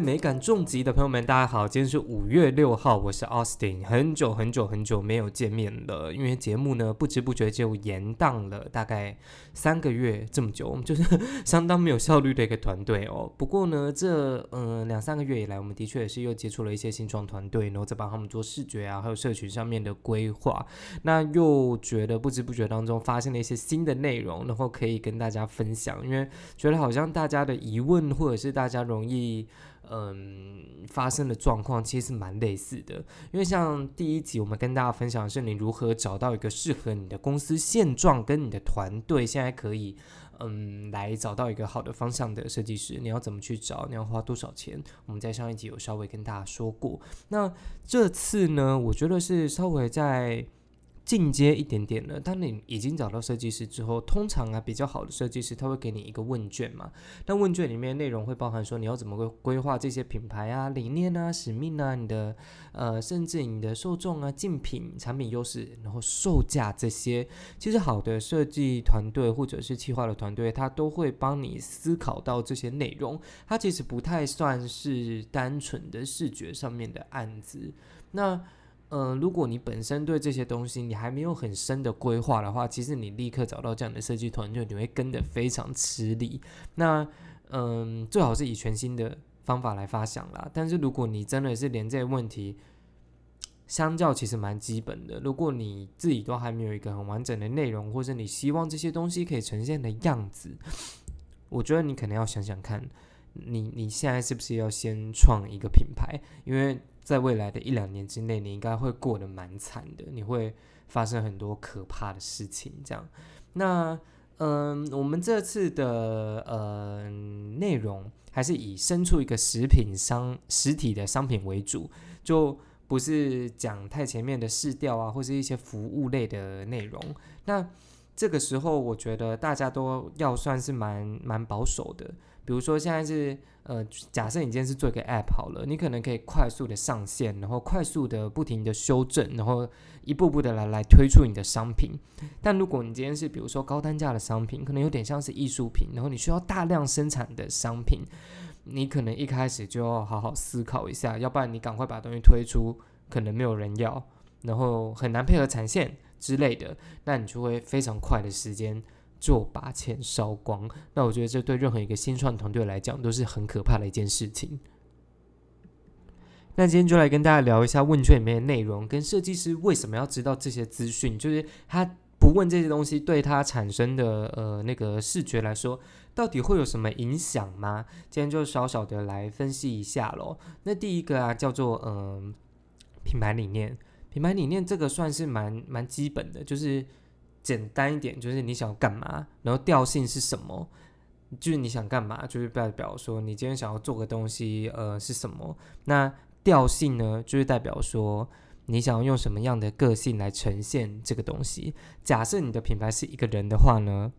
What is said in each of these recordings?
美感重疾的朋友们，大家好！今天是五月六号，我是 Austin，很久很久很久没有见面了，因为节目呢不知不觉就延档了大概三个月这么久，我们就是相当没有效率的一个团队哦。不过呢，这嗯两三个月以来，我们的确也是又接触了一些新创团队，然后再帮他们做视觉啊，还有社群上面的规划，那又觉得不知不觉当中发现了一些新的内容，然后可以跟大家分享，因为觉得好像大家的疑问或者是大家容易。嗯，发生的状况其实是蛮类似的，因为像第一集我们跟大家分享的是你如何找到一个适合你的公司现状跟你的团队现在可以嗯来找到一个好的方向的设计师，你要怎么去找，你要花多少钱？我们在上一集有稍微跟大家说过，那这次呢，我觉得是稍微在。进阶一点点了。当你已经找到设计师之后，通常啊比较好的设计师他会给你一个问卷嘛。那问卷里面内容会包含说你要怎么规规划这些品牌啊、理念啊、使命啊、你的呃甚至你的受众啊、竞品、产品优势，然后售价这些。其实好的设计团队或者是企划的团队，他都会帮你思考到这些内容。它其实不太算是单纯的视觉上面的案子。那嗯，如果你本身对这些东西你还没有很深的规划的话，其实你立刻找到这样的设计团队，你会跟得非常吃力。那嗯，最好是以全新的方法来发想啦。但是如果你真的是连这些问题，相较其实蛮基本的，如果你自己都还没有一个很完整的内容，或者你希望这些东西可以呈现的样子，我觉得你可能要想想看，你你现在是不是要先创一个品牌，因为。在未来的一两年之内，你应该会过得蛮惨的，你会发生很多可怕的事情。这样，那嗯，我们这次的呃内容还是以生出一个食品商实体的商品为主，就不是讲太前面的试调啊，或是一些服务类的内容。那这个时候，我觉得大家都要算是蛮蛮保守的。比如说，现在是呃，假设你今天是做一个 App 好了，你可能可以快速的上线，然后快速的不停的修正，然后一步步的来来推出你的商品。但如果你今天是比如说高单价的商品，可能有点像是艺术品，然后你需要大量生产的商品，你可能一开始就要好好思考一下，要不然你赶快把东西推出，可能没有人要，然后很难配合产线之类的，那你就会非常快的时间。就把钱烧光，那我觉得这对任何一个新创团队来讲都是很可怕的一件事情。那今天就来跟大家聊一下问卷里面的内容，跟设计师为什么要知道这些资讯，就是他不问这些东西对他产生的呃那个视觉来说，到底会有什么影响吗？今天就稍稍的来分析一下喽。那第一个啊叫做嗯品牌理念，品牌理念这个算是蛮蛮基本的，就是。简单一点，就是你想要干嘛，然后调性是什么？就是你想干嘛，就是代表说你今天想要做个东西，呃，是什么？那调性呢，就是代表说你想要用什么样的个性来呈现这个东西。假设你的品牌是一个人的话呢，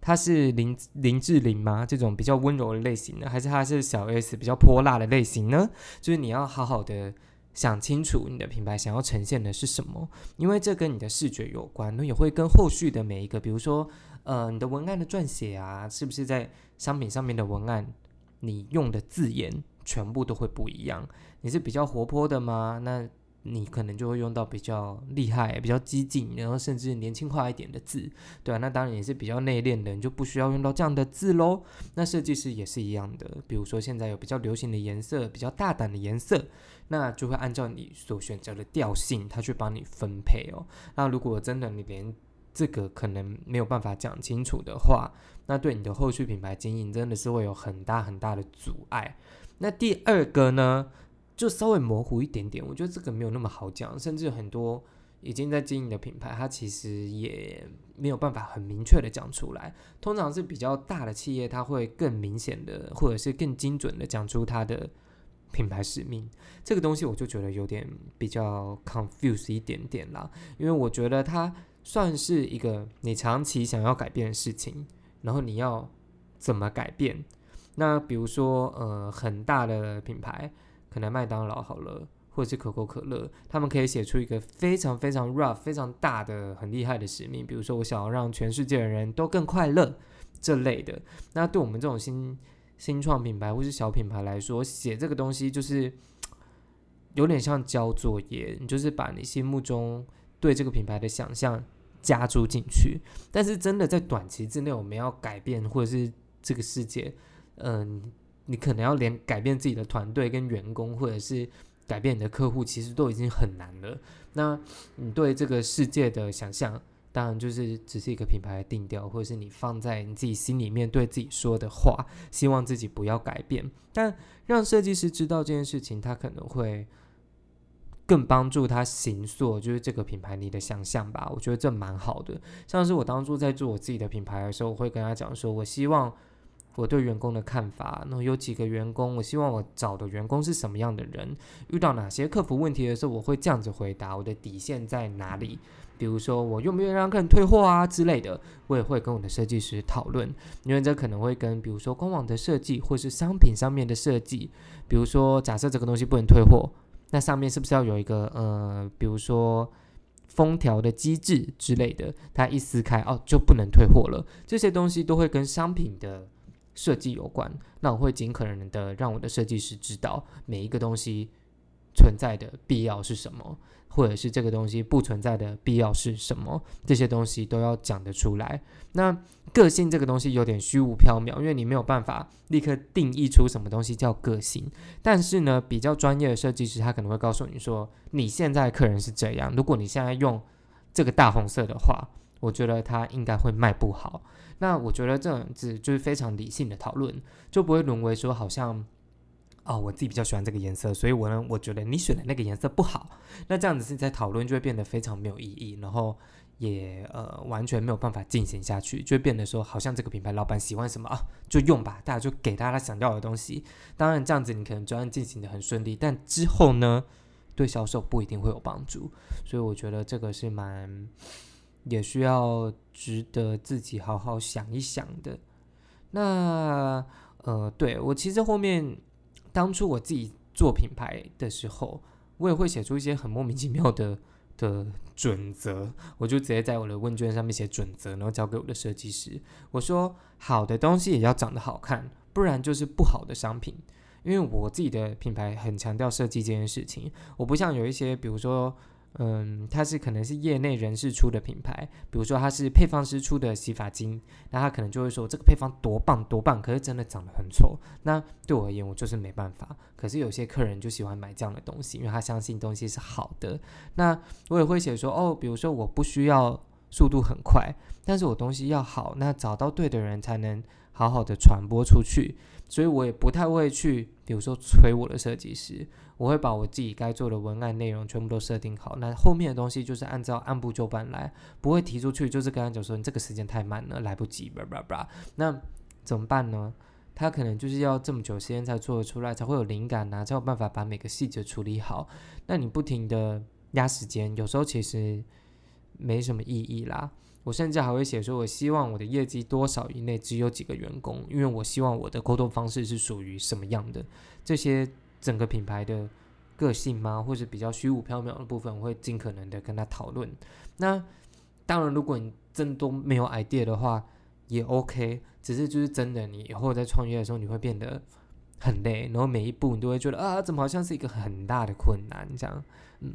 他是林林志玲吗？这种比较温柔的类型呢，还是他是小 S 比较泼辣的类型呢？就是你要好好的。想清楚你的品牌想要呈现的是什么，因为这跟你的视觉有关，那也会跟后续的每一个，比如说，呃，你的文案的撰写啊，是不是在商品上面的文案，你用的字眼全部都会不一样？你是比较活泼的吗？那你可能就会用到比较厉害、比较激进，然后甚至年轻化一点的字，对啊，那当然也是比较内敛的，你就不需要用到这样的字喽。那设计师也是一样的，比如说现在有比较流行的颜色，比较大胆的颜色，那就会按照你所选择的调性，他去帮你分配哦。那如果真的你连这个可能没有办法讲清楚的话，那对你的后续品牌经营真的是会有很大很大的阻碍。那第二个呢？就稍微模糊一点点，我觉得这个没有那么好讲，甚至很多已经在经营的品牌，它其实也没有办法很明确的讲出来。通常是比较大的企业，它会更明显的，或者是更精准的讲出它的品牌使命。这个东西我就觉得有点比较 confuse 一点点啦，因为我觉得它算是一个你长期想要改变的事情，然后你要怎么改变？那比如说呃很大的品牌。可能麦当劳好了，或者是可口可乐，他们可以写出一个非常非常 rough、非常大的、很厉害的使命，比如说我想要让全世界的人都更快乐这类的。那对我们这种新新创品牌或是小品牌来说，写这个东西就是有点像交作业，你就是把你心目中对这个品牌的想象加注进去。但是真的在短期之内，我们要改变或者是这个世界，嗯，你可能要连改变自己的团队跟员工，或者是改变你的客户，其实都已经很难了。那你对这个世界的想象？当然，就是只是一个品牌的定调，或者是你放在你自己心里面对自己说的话，希望自己不要改变。但让设计师知道这件事情，他可能会更帮助他行塑，就是这个品牌你的想象吧。我觉得这蛮好的。像是我当初在做我自己的品牌的时候，我会跟他讲说，我希望我对员工的看法，那有几个员工，我希望我找的员工是什么样的人，遇到哪些客服问题的时候，我会这样子回答，我的底线在哪里。比如说，我愿不愿意让客人退货啊之类的，我也会跟我的设计师讨论，因为这可能会跟比如说官网的设计或是商品上面的设计，比如说假设这个东西不能退货，那上面是不是要有一个呃，比如说封条的机制之类的，它一撕开哦就不能退货了，这些东西都会跟商品的设计有关，那我会尽可能的让我的设计师知道每一个东西存在的必要是什么。或者是这个东西不存在的必要是什么？这些东西都要讲得出来。那个性这个东西有点虚无缥缈，因为你没有办法立刻定义出什么东西叫个性。但是呢，比较专业的设计师他可能会告诉你说，你现在客人是这样，如果你现在用这个大红色的话，我觉得它应该会卖不好。那我觉得这样子就是非常理性的讨论，就不会沦为说好像。哦，我自己比较喜欢这个颜色，所以我呢，我觉得你选的那个颜色不好。那这样子是在讨论就会变得非常没有意义，然后也呃完全没有办法进行下去，就会变得说好像这个品牌老板喜欢什么啊就用吧，大家就给大家想要的东西。当然这样子你可能专案进行的很顺利，但之后呢对销售不一定会有帮助。所以我觉得这个是蛮也需要值得自己好好想一想的。那呃，对我其实后面。当初我自己做品牌的时候，我也会写出一些很莫名其妙的的准则，我就直接在我的问卷上面写准则，然后交给我的设计师。我说，好的东西也要长得好看，不然就是不好的商品。因为我自己的品牌很强调设计这件事情，我不像有一些，比如说。嗯，它是可能是业内人士出的品牌，比如说它是配方师出的洗发精，那他可能就会说这个配方多棒多棒，可是真的长得很丑。那对我而言，我就是没办法。可是有些客人就喜欢买这样的东西，因为他相信东西是好的。那我也会写说，哦，比如说我不需要速度很快，但是我东西要好，那找到对的人才能好好的传播出去。所以我也不太会去，比如说催我的设计师。我会把我自己该做的文案内容全部都设定好，那后面的东西就是按照按部就班来，不会提出去就是跟他讲说你这个时间太慢了，来不及，叭叭叭。那怎么办呢？他可能就是要这么久时间才做得出来，才会有灵感呐，才有办法把每个细节处理好。那你不停的压时间，有时候其实没什么意义啦。我甚至还会写说，我希望我的业绩多少以内只有几个员工，因为我希望我的沟通方式是属于什么样的这些。整个品牌的个性吗，或者比较虚无缥缈的部分，我会尽可能的跟他讨论。那当然，如果你真都没有 idea 的话，也 OK。只是就是真的，你以后在创业的时候，你会变得很累，然后每一步你都会觉得啊，怎么好像是一个很大的困难这样。嗯，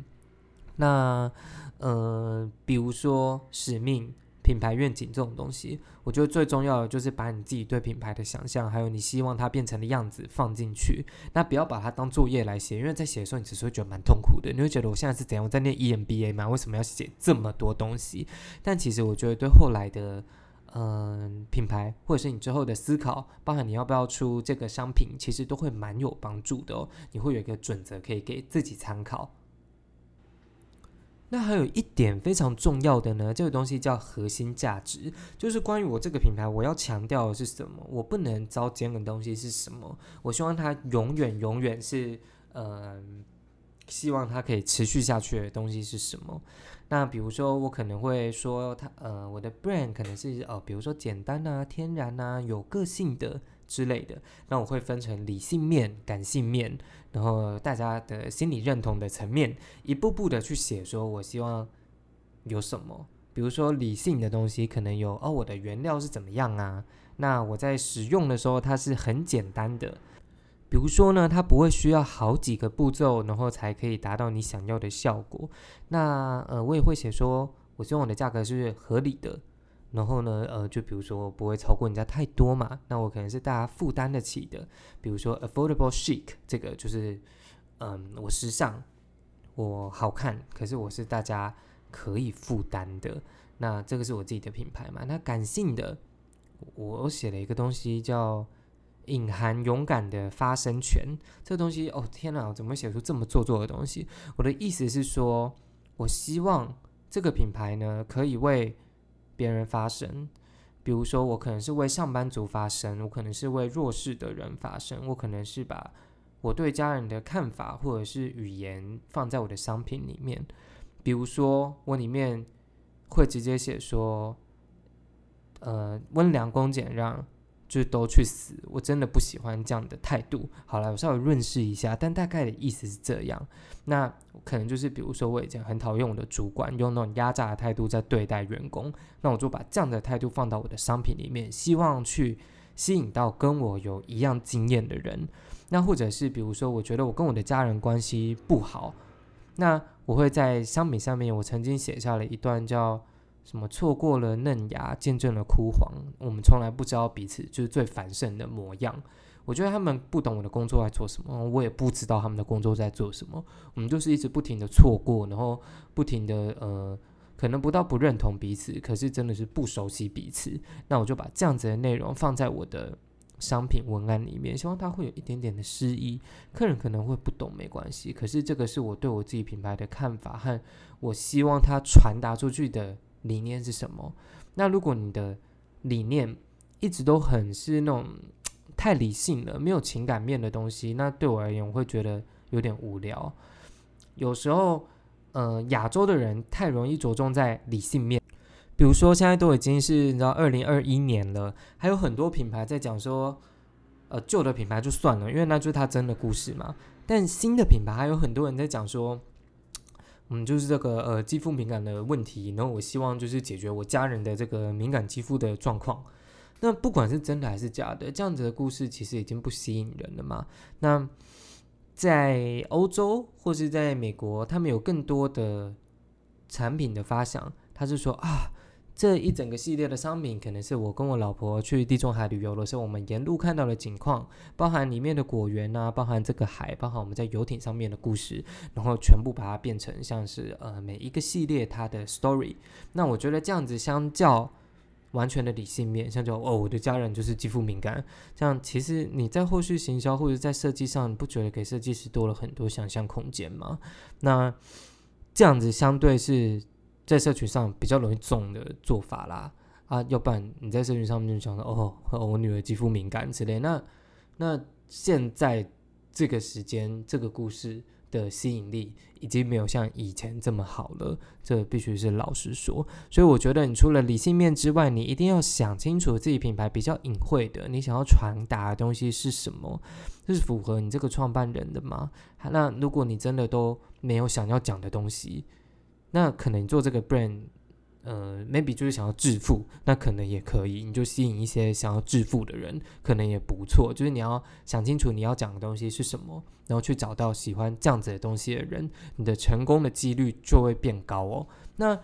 那呃，比如说使命。品牌愿景这种东西，我觉得最重要的就是把你自己对品牌的想象，还有你希望它变成的样子放进去。那不要把它当作业来写，因为在写的时候你只是会觉得蛮痛苦的。你会觉得我现在是怎样？我在念 EMBA 吗？为什么要写这么多东西？但其实我觉得对后来的嗯品牌，或者是你之后的思考，包含你要不要出这个商品，其实都会蛮有帮助的哦。你会有一个准则可以给自己参考。那还有一点非常重要的呢，这个东西叫核心价值，就是关于我这个品牌，我要强调的是什么？我不能招奸的东西是什么？我希望它永远永远是，嗯，希望它可以持续下去的东西是什么？那比如说，我可能会说，它呃，我的 brand 可能是呃，比如说简单啊、天然啊、有个性的。之类的，那我会分成理性面、感性面，然后大家的心理认同的层面，一步步的去写，说我希望有什么，比如说理性的东西，可能有哦，我的原料是怎么样啊？那我在使用的时候，它是很简单的。比如说呢，它不会需要好几个步骤，然后才可以达到你想要的效果。那呃，我也会写说，我希望我的价格是合理的。然后呢，呃，就比如说不会超过人家太多嘛。那我可能是大家负担得起的。比如说 affordable chic，这个就是嗯，我时尚，我好看，可是我是大家。可以负担的，那这个是我自己的品牌嘛？那感性的，我写了一个东西叫“隐含勇敢的发声权”。这个东西，哦天哪，怎么写出这么做作的东西？我的意思是说，我希望这个品牌呢，可以为别人发声。比如说，我可能是为上班族发声，我可能是为弱势的人发声，我可能是把我对家人的看法或者是语言放在我的商品里面。比如说，我里面会直接写说，呃，温良恭俭让，就都去死。我真的不喜欢这样的态度。好了，我稍微润饰一下，但大概的意思是这样。那可能就是，比如说，我已经很讨厌我的主管用那种压榨的态度在对待员工，那我就把这样的态度放到我的商品里面，希望去吸引到跟我有一样经验的人。那或者是，比如说，我觉得我跟我的家人关系不好。那我会在商品上面，我曾经写下了一段叫什么“错过了嫩芽，见证了枯黄”。我们从来不知道彼此就是最繁盛的模样。我觉得他们不懂我的工作在做什么，我也不知道他们的工作在做什么。我们就是一直不停的错过，然后不停的呃，可能不到不认同彼此，可是真的是不熟悉彼此。那我就把这样子的内容放在我的。商品文案里面，希望它会有一点点的诗意，客人可能会不懂，没关系。可是这个是我对我自己品牌的看法和我希望它传达出去的理念是什么。那如果你的理念一直都很是那种太理性了，没有情感面的东西，那对我而言我会觉得有点无聊。有时候，呃，亚洲的人太容易着重在理性面。比如说，现在都已经是你知道二零二一年了，还有很多品牌在讲说，呃，旧的品牌就算了，因为那就是它真的故事嘛。但新的品牌还有很多人在讲说，嗯，就是这个呃肌肤敏感的问题，然后我希望就是解决我家人的这个敏感肌肤的状况。那不管是真的还是假的，这样子的故事其实已经不吸引人了嘛。那在欧洲或是在美国，他们有更多的产品的发想，他是说啊。这一整个系列的商品，可能是我跟我老婆去地中海旅游的时候，我们沿路看到的景况，包含里面的果园啊，包含这个海，包含我们在游艇上面的故事，然后全部把它变成像是呃每一个系列它的 story。那我觉得这样子相较完全的理性面，像就哦我的家人就是肌肤敏感，这样其实你在后续行销或者在设计上，你不觉得给设计师多了很多想象空间吗？那这样子相对是。在社群上比较容易中的做法啦，啊，要不然你在社群上面就讲说哦，我女儿肌肤敏感之类，那那现在这个时间这个故事的吸引力已经没有像以前这么好了，这必须是老实说。所以我觉得你除了理性面之外，你一定要想清楚自己品牌比较隐晦的，你想要传达的东西是什么，这是符合你这个创办人的吗？那如果你真的都没有想要讲的东西。那可能做这个 brand，呃，maybe 就是想要致富，那可能也可以，你就吸引一些想要致富的人，可能也不错。就是你要想清楚你要讲的东西是什么，然后去找到喜欢这样子的东西的人，你的成功的几率就会变高哦。那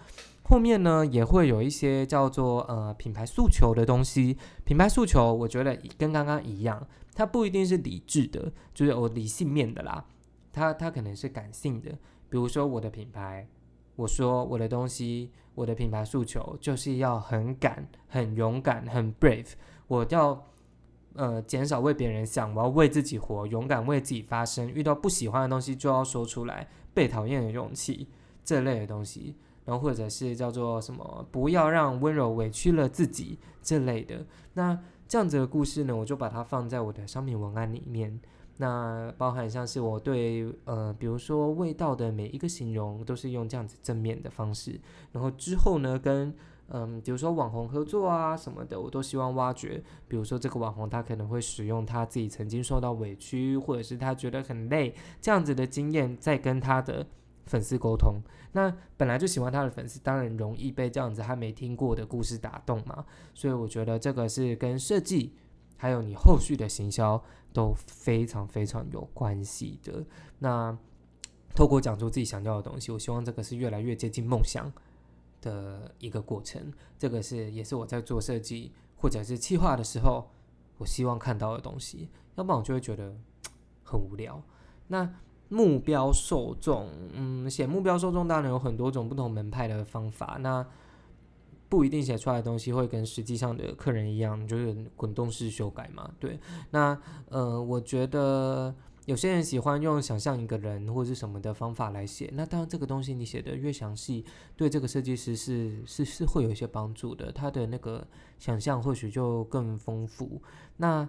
后面呢也会有一些叫做呃品牌诉求的东西。品牌诉求，我觉得跟刚刚一样，它不一定是理智的，就是我理性面的啦，它它可能是感性的。比如说我的品牌。我说我的东西，我的品牌诉求就是要很敢、很勇敢、很 brave。我要呃减少为别人想，我要为自己活，勇敢为自己发声。遇到不喜欢的东西就要说出来，被讨厌的勇气这类的东西，然后或者是叫做什么，不要让温柔委屈了自己这类的。那这样子的故事呢，我就把它放在我的商品文案里面。那包含像是我对呃，比如说味道的每一个形容，都是用这样子正面的方式。然后之后呢，跟嗯，比如说网红合作啊什么的，我都希望挖掘。比如说这个网红他可能会使用他自己曾经受到委屈，或者是他觉得很累这样子的经验，再跟他的粉丝沟通。那本来就喜欢他的粉丝，当然容易被这样子他没听过的故事打动嘛。所以我觉得这个是跟设计，还有你后续的行销都非常非常有关系的。那透过讲出自己想要的东西，我希望这个是越来越接近梦想的一个过程。这个是也是我在做设计或者是企划的时候，我希望看到的东西。要不然我就会觉得很无聊。那目标受众，嗯，写目标受众当然有很多种不同门派的方法。那不一定写出来的东西会跟实际上的客人一样，就是滚动式修改嘛。对，那呃，我觉得有些人喜欢用想象一个人或者是什么的方法来写。那当然，这个东西你写的越详细，对这个设计师是是是会有一些帮助的。他的那个想象或许就更丰富。那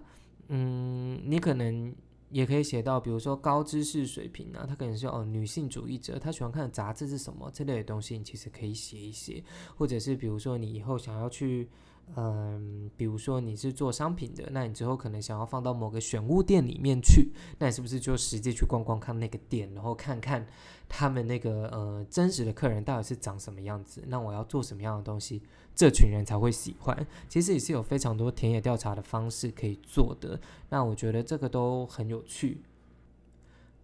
嗯，你可能。也可以写到，比如说高知识水平啊，他可能是哦女性主义者，他喜欢看的杂志是什么这类的东西，你其实可以写一写，或者是比如说你以后想要去。嗯，比如说你是做商品的，那你之后可能想要放到某个选物店里面去，那你是不是就实际去逛逛看那个店，然后看看他们那个呃真实的客人到底是长什么样子？那我要做什么样的东西，这群人才会喜欢？其实也是有非常多田野调查的方式可以做的，那我觉得这个都很有趣。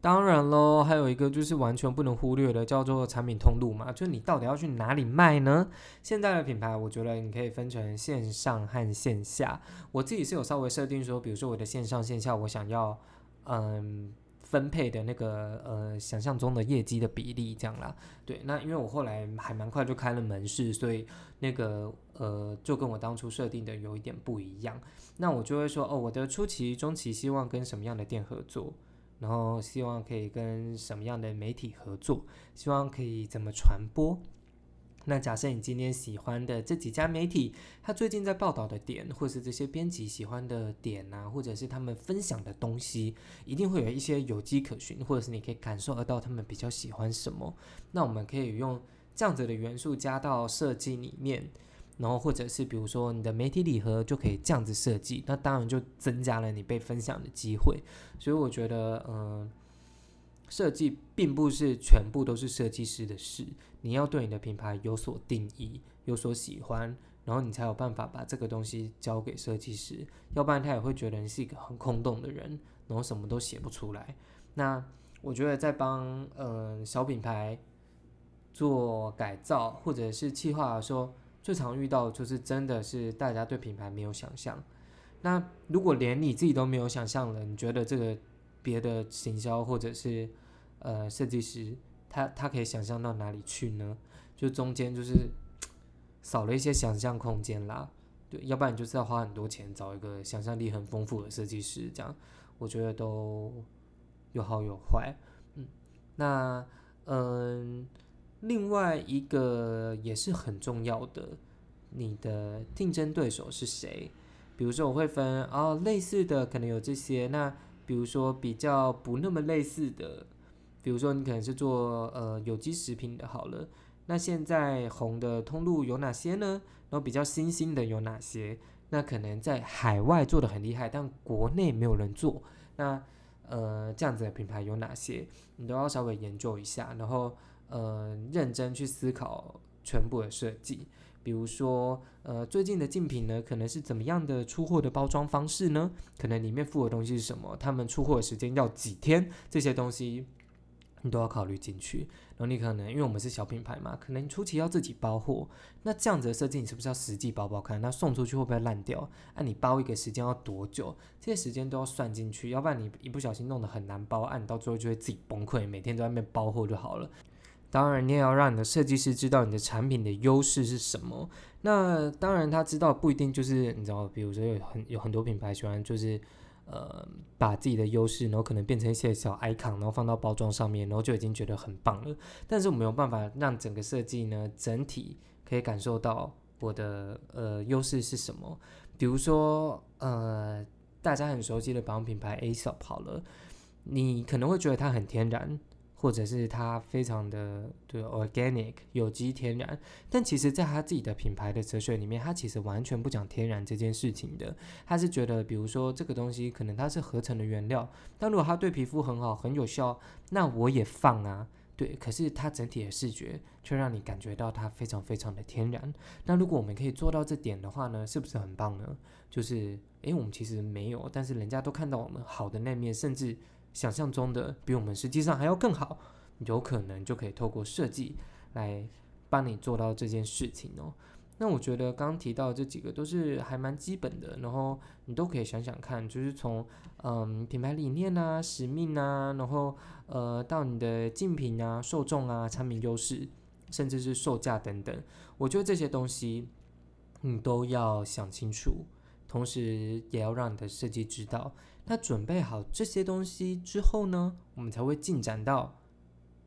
当然喽，还有一个就是完全不能忽略的，叫做产品通路嘛。就你到底要去哪里卖呢？现在的品牌，我觉得你可以分成线上和线下。我自己是有稍微设定说，比如说我的线上线下，我想要嗯分配的那个呃想象中的业绩的比例这样啦。对，那因为我后来还蛮快就开了门市，所以那个呃就跟我当初设定的有一点不一样。那我就会说，哦，我的初期、中期希望跟什么样的店合作？然后希望可以跟什么样的媒体合作？希望可以怎么传播？那假设你今天喜欢的这几家媒体，他最近在报道的点，或是这些编辑喜欢的点啊，或者是他们分享的东西，一定会有一些有迹可循，或者是你可以感受得到他们比较喜欢什么。那我们可以用这样子的元素加到设计里面。然后或者是比如说你的媒体礼盒就可以这样子设计，那当然就增加了你被分享的机会。所以我觉得，嗯，设计并不是全部都是设计师的事，你要对你的品牌有所定义，有所喜欢，然后你才有办法把这个东西交给设计师，要不然他也会觉得你是一个很空洞的人，然后什么都写不出来。那我觉得在帮嗯小品牌做改造或者是企划的时候。最常遇到就是真的是大家对品牌没有想象。那如果连你自己都没有想象了，你觉得这个别的行销或者是呃设计师，他他可以想象到哪里去呢？就中间就是 少了一些想象空间啦。对，要不然你就是要花很多钱找一个想象力很丰富的设计师，这样我觉得都有好有坏。嗯，那嗯。另外一个也是很重要的，你的竞争对手是谁？比如说，我会分哦，类似的可能有这些。那比如说比较不那么类似的，比如说你可能是做呃有机食品的，好了。那现在红的通路有哪些呢？然后比较新兴的有哪些？那可能在海外做的很厉害，但国内没有人做。那呃这样子的品牌有哪些？你都要稍微研究一下，然后。呃，认真去思考全部的设计，比如说，呃，最近的竞品呢，可能是怎么样的出货的包装方式呢？可能里面附的东西是什么？他们出货的时间要几天？这些东西你都要考虑进去。然后你可能，因为我们是小品牌嘛，可能初期要自己包货，那这样子的设计，你是不是要实际包包看？那送出去会不会烂掉？啊，你包一个时间要多久？这些时间都要算进去，要不然你一不小心弄得很难包，啊，到最后就会自己崩溃，每天都在那边包货就好了。当然，你也要让你的设计师知道你的产品的优势是什么。那当然，他知道不一定就是你知道，比如说有很有很多品牌喜欢就是呃把自己的优势，然后可能变成一些小 icon，然后放到包装上面，然后就已经觉得很棒了。但是我没有办法让整个设计呢整体可以感受到我的呃优势是什么。比如说呃大家很熟悉的保养品牌 A 小好了，你可能会觉得它很天然。或者是它非常的对 organic 有机天然，但其实在他自己的品牌的哲学里面，他其实完全不讲天然这件事情的。他是觉得，比如说这个东西可能它是合成的原料，但如果它对皮肤很好、很有效，那我也放啊。对，可是它整体的视觉却让你感觉到它非常非常的天然。那如果我们可以做到这点的话呢，是不是很棒呢？就是诶，我们其实没有，但是人家都看到我们好的那面，甚至想象中的比我们实际上还要更好，有可能就可以透过设计来帮你做到这件事情哦。那我觉得刚提到这几个都是还蛮基本的，然后你都可以想想看，就是从嗯品牌理念啊、使命啊，然后呃到你的竞品啊、受众啊、产品优势，甚至是售价等等，我觉得这些东西你都要想清楚，同时也要让你的设计知道。那准备好这些东西之后呢，我们才会进展到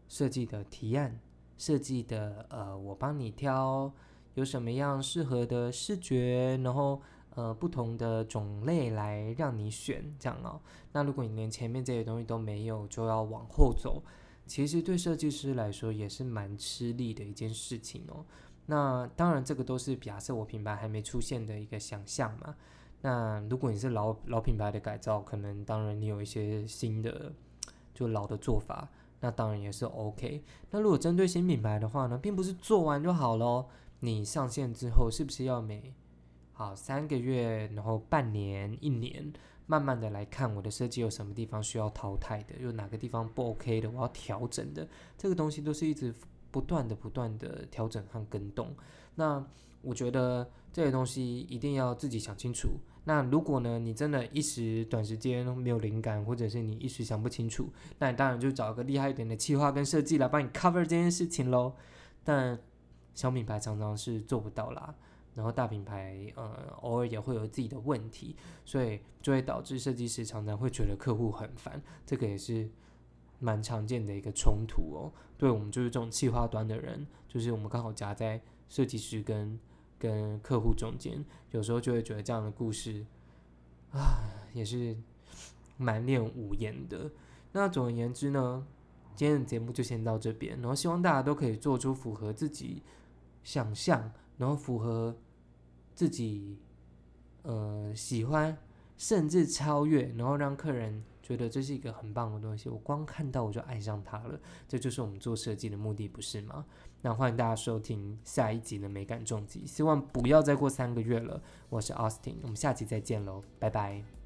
设计的提案、设计的呃我帮你挑。有什么样适合的视觉，然后呃不同的种类来让你选，这样哦。那如果你连前面这些东西都没有，就要往后走，其实对设计师来说也是蛮吃力的一件事情哦。那当然，这个都是假设我品牌还没出现的一个想象嘛。那如果你是老老品牌的改造，可能当然你有一些新的就老的做法，那当然也是 OK。那如果针对新品牌的话呢，并不是做完就好喽。你上线之后是不是要每好三个月，然后半年、一年，慢慢的来看我的设计有什么地方需要淘汰的，有哪个地方不 OK 的，我要调整的，这个东西都是一直不断的、不断的调整和跟动。那我觉得这些东西一定要自己想清楚。那如果呢，你真的一时短时间没有灵感，或者是你一时想不清楚，那你当然就找一个厉害一点的企划跟设计来帮你 cover 这件事情喽。但小品牌常常是做不到啦，然后大品牌呃偶尔也会有自己的问题，所以就会导致设计师常常会觉得客户很烦，这个也是蛮常见的一个冲突哦。对我们就是这种企划端的人，就是我们刚好夹在设计师跟跟客户中间，有时候就会觉得这样的故事啊也是满脸无言的。那总而言之呢，今天的节目就先到这边，然后希望大家都可以做出符合自己。想象，然后符合自己呃喜欢，甚至超越，然后让客人觉得这是一个很棒的东西。我光看到我就爱上它了，这就是我们做设计的目的，不是吗？那欢迎大家收听下一集的美感重击，希望不要再过三个月了。我是 Austin，我们下期再见喽，拜拜。